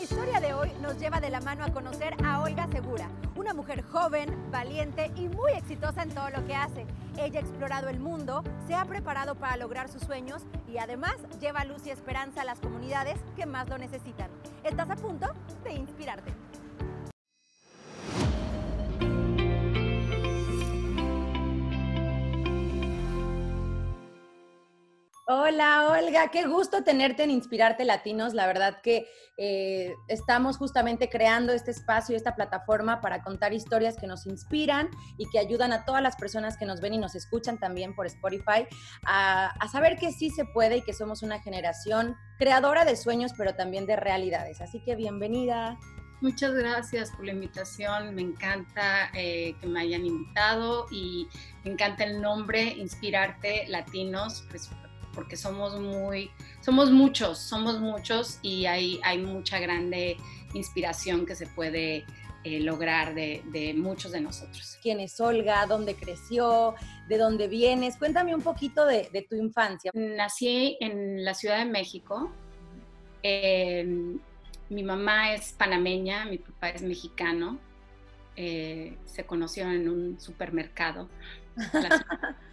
La historia de hoy nos lleva de la mano a conocer a Olga Segura, una mujer joven, valiente y muy exitosa en todo lo que hace. Ella ha explorado el mundo, se ha preparado para lograr sus sueños y además lleva luz y esperanza a las comunidades que más lo necesitan. Estás a punto de inspirarte. Hola Olga, qué gusto tenerte en Inspirarte Latinos. La verdad que eh, estamos justamente creando este espacio y esta plataforma para contar historias que nos inspiran y que ayudan a todas las personas que nos ven y nos escuchan también por Spotify a, saber que sí se puede y que somos una generación creadora de sueños, pero también de realidades. Así que bienvenida. Muchas gracias por la invitación. Me encanta eh, que me hayan invitado y me encanta el nombre Inspirarte Latinos. Pues, porque somos muy, somos muchos, somos muchos y hay, hay mucha grande inspiración que se puede eh, lograr de, de, muchos de nosotros. ¿Quién es Olga? ¿Dónde creció? ¿De dónde vienes? Cuéntame un poquito de, de tu infancia. Nací en la Ciudad de México. Eh, mi mamá es panameña, mi papá es mexicano. Eh, se conocieron en un supermercado.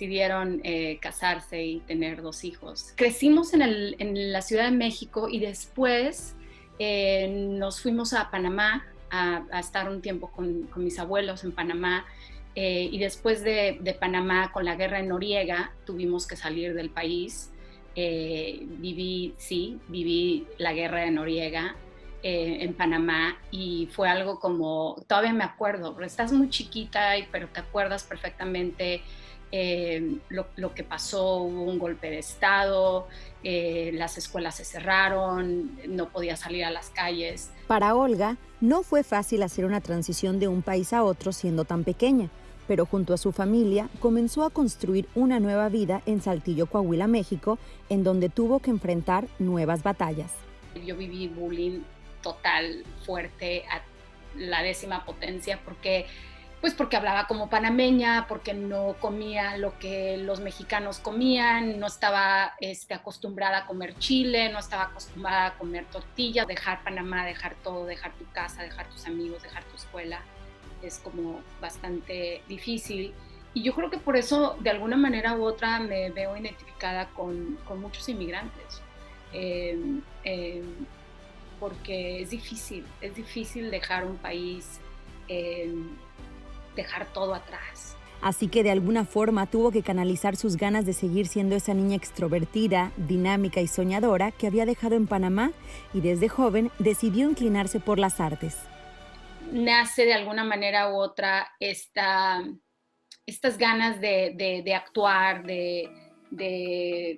decidieron eh, casarse y tener dos hijos. Crecimos en, el, en la Ciudad de México y después eh, nos fuimos a Panamá a, a estar un tiempo con, con, mis abuelos en Panamá. Eh, y después de, de, Panamá, con la guerra en Noriega, tuvimos que salir del país. Viví, sí, viví la guerra de Noriega en Panamá y fue algo como, todavía me acuerdo, estás muy chiquita, pero te acuerdas perfectamente eh, lo, lo, que pasó, hubo un golpe de Estado, eh, las escuelas se cerraron, no podía salir a las calles. Para Olga, no fue fácil hacer una transición de un país a otro siendo tan pequeña, pero junto a su familia comenzó a construir una nueva vida en Saltillo, Coahuila, México, en donde tuvo que enfrentar nuevas batallas. Yo viví bullying total, fuerte, a la décima potencia, porque pues porque hablaba como panameña, porque no comía lo que los mexicanos comían, no estaba este, acostumbrada a comer chile, no estaba acostumbrada a comer tortilla, dejar Panamá, dejar todo, dejar tu casa, dejar tus amigos, dejar tu escuela, es como bastante difícil. Y yo creo que por eso, de alguna manera u otra, me veo identificada con, con muchos inmigrantes. Eh, eh, porque es difícil, es difícil dejar un país eh, dejar todo atrás. Así que de alguna forma tuvo que canalizar sus ganas de seguir siendo esa niña extrovertida, dinámica y soñadora que había dejado en Panamá y desde joven decidió inclinarse por las artes. Nace de alguna manera u otra esta, estas ganas de, de, de actuar, de, de,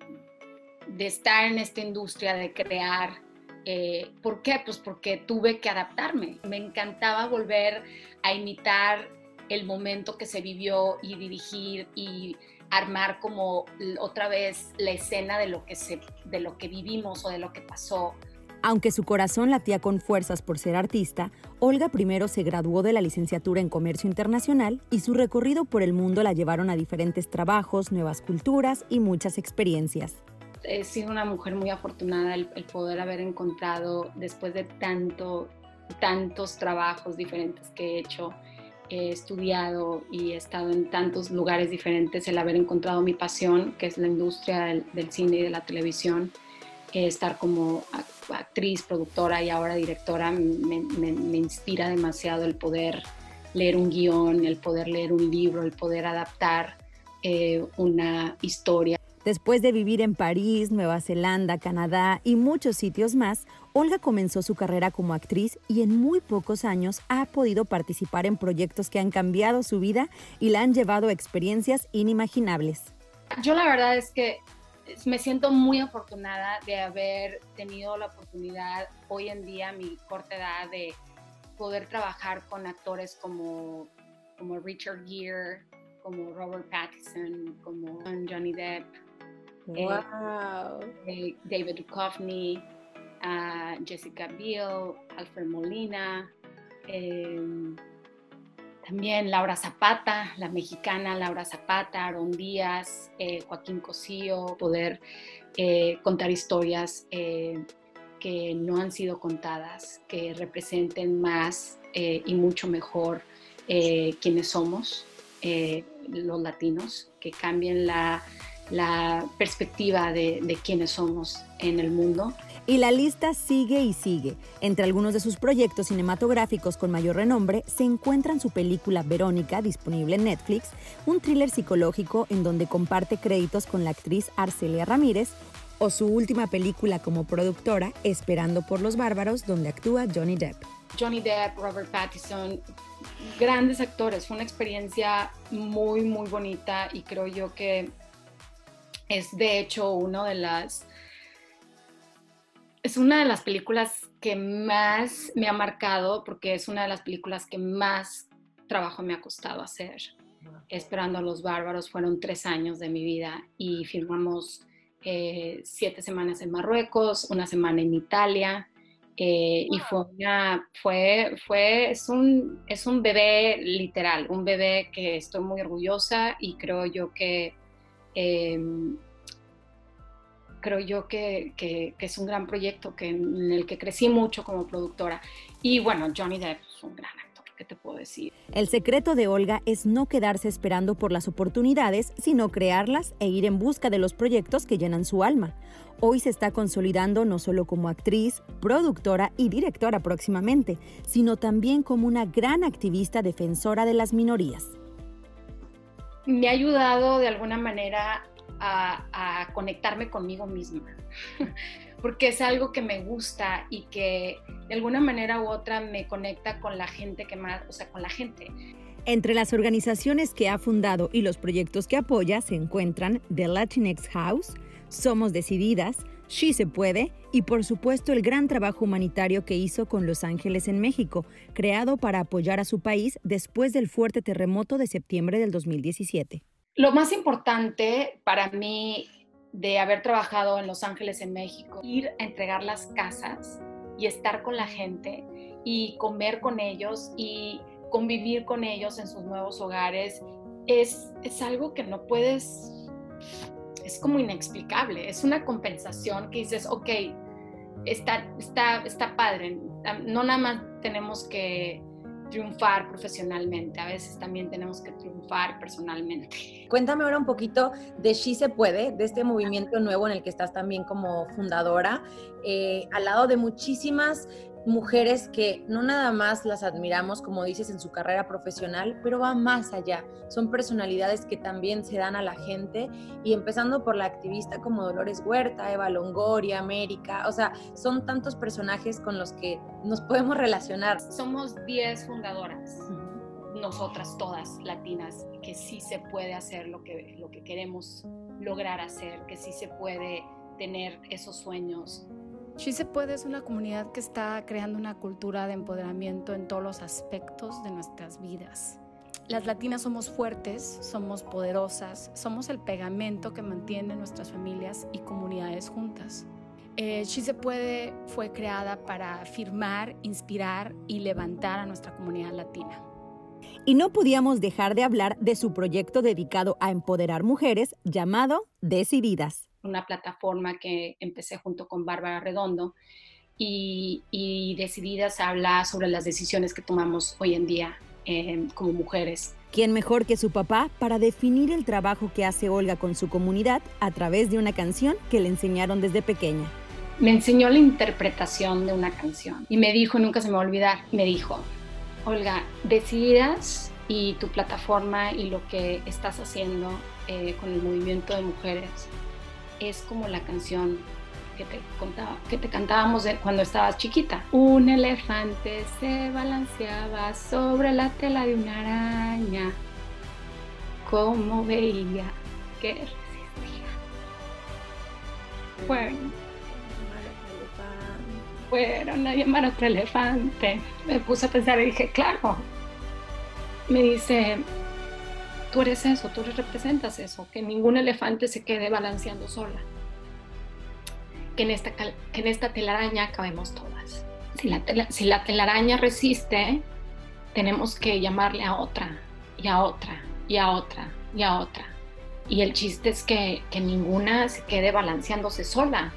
estar en esta industria, de crear. Eh, ¿Por qué? Pues porque tuve que adaptarme. Me encantaba volver a imitar el momento que se vivió y dirigir y armar como otra vez la escena de lo que, se, de lo que vivimos o de lo que pasó. Aunque su corazón latía con fuerzas por ser artista, Olga primero se graduó de la licenciatura en Comercio Internacional y su recorrido por el mundo la llevaron a diferentes trabajos, nuevas culturas y muchas experiencias. He sido una mujer muy afortunada el, el poder haber encontrado, después de tanto, tantos trabajos diferentes que he hecho, he estudiado y he estado en tantos lugares diferentes, el haber encontrado mi pasión, que es la industria del, cine y de la televisión, eh, estar como actriz, productora y ahora directora, me, inspira demasiado el poder leer un guion, el poder leer un libro, el poder adaptar eh, una historia. Después de vivir en París, Nueva Zelanda, Canadá y muchos sitios más, Olga comenzó su carrera como actriz y en muy pocos años ha podido participar en proyectos que han cambiado su vida y la han llevado a experiencias inimaginables. Yo la verdad es que me siento muy afortunada de haber tenido la oportunidad hoy en día, a mi corta edad, de poder trabajar con actores como, como Richard Gere, como Robert Pattinson, como Johnny Depp, Wow. Eh, David Duchovny, uh, Jessica Biel, Alfred Molina, eh, también Laura Zapata, la mexicana Laura Zapata, Aaron Díaz, eh, Joaquín Cosío, poder eh, contar historias que no han sido contadas, que representen más y mucho mejor quienes somos los latinos, que cambien la, perspectiva de, de quienes somos en el mundo. Y la lista sigue y sigue. Entre algunos de sus proyectos cinematográficos con mayor renombre se encuentran su película Verónica, disponible en Netflix, un thriller psicológico en donde comparte créditos con la actriz Arcelia Ramírez, o su última película como productora, Esperando por los Bárbaros, donde actúa Johnny Depp. Johnny Depp, Robert Pattinson, grandes actores. Fue una experiencia muy, muy bonita y creo yo que es de hecho una de las es una de las películas que más me ha marcado porque es una de las películas que más trabajo me ha costado hacer. Esperando a los bárbaros fueron tres años de mi vida y filmamos eh, siete semanas en Marruecos, una semana en Italia eh, y fue fue, fue, es un, es un bebé literal, un bebé que estoy muy orgullosa y creo yo que em, creo yo que, es un gran proyecto que, en el que crecí mucho como productora. Y bueno, Johnny Depp es un gran actor, ¿qué te puedo decir? El secreto de Olga es no quedarse esperando por las oportunidades, sino crearlas e ir en busca de los proyectos que llenan su alma. Hoy se está consolidando no solo como actriz, productora y directora próximamente, sino también como una gran activista defensora de las minorías. Me ha ayudado de alguna manera a, conectarme conmigo misma, porque es algo que me gusta y que de alguna manera u otra me conecta con la gente que más, o sea, con la gente. Entre las organizaciones que ha fundado y los proyectos que apoya se encuentran The Latinx House, Somos Decididas, She Se Puede y por supuesto el gran trabajo humanitario que hizo con Los Ángeles en México, creado para apoyar a su país después del fuerte terremoto de septiembre del 2017. Lo más importante para mí de haber trabajado en Los Ángeles, en México, ir a entregar las casas y estar con la gente y comer con ellos y convivir con ellos en sus nuevos hogares, es, es algo que no puedes, es como inexplicable, es una compensación que dices, ok, está, está, está padre, no nada más tenemos que triunfar profesionalmente, a veces también tenemos que triunfar personalmente. Cuéntame ahora un poquito de She Se Puede, de este movimiento nuevo en el que estás también como fundadora, eh, al lado de muchísimas mujeres que no nada más las admiramos, como dices, en su carrera profesional, pero va más allá. Son personalidades que también se dan a la gente y empezando por la activista como Dolores Huerta, Eva Longoria, América, o sea, son tantos personajes con los que nos podemos relacionar. Somos 10 fundadoras. Nosotras todas latinas, que sí se puede hacer lo que, lo que queremos lograr hacer, que sí se puede tener esos sueños, She Se Puede es una comunidad que está creando una cultura de empoderamiento en todos los aspectos de nuestras vidas. Las latinas somos fuertes, somos poderosas, somos el pegamento que mantiene nuestras familias y comunidades juntas. Eh, She Se Puede fue creada para afirmar, inspirar y levantar a nuestra comunidad latina. Y no podíamos dejar de hablar de su proyecto dedicado a empoderar mujeres llamado Decididas una plataforma que empecé junto con Bárbara Redondo y, y Decididas habla sobre las decisiones que tomamos hoy en día eh, como mujeres. ¿Quién mejor que su papá para definir el trabajo que hace Olga con su comunidad a través de una canción que le enseñaron desde pequeña? Me enseñó la interpretación de una canción y me dijo, nunca se me va a olvidar, me dijo, Olga, Decididas y tu plataforma y lo que estás haciendo eh, con el movimiento de mujeres es como la canción que te, contaba, que te cantábamos cuando estabas chiquita. Un elefante se balanceaba sobre la tela de una araña. Como veía que resistía. Fueron, fueron a llamar a otro elefante. Me puse a pensar y dije, claro. Me dice, tú eres eso, tú representas eso, que ningún elefante se quede balanceando sola. Que en esta, que en esta telaraña cabemos todas. Si la, si la telaraña resiste, tenemos que llamarle a otra, y a otra, y a otra, y a otra. Y el chiste es que, que ninguna se quede balanceándose sola.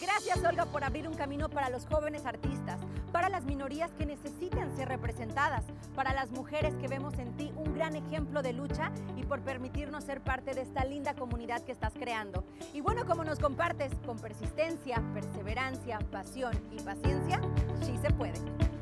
Gracias, Olga, por abrir un camino para los jóvenes artistas, para las minorías que necesitan ser representadas, para las mujeres que vemos en ti un gran ejemplo de lucha y por permitirnos ser parte de esta linda comunidad que estás creando. Y bueno, como nos compartes, con persistencia, perseverancia, pasión y paciencia, sí se puede.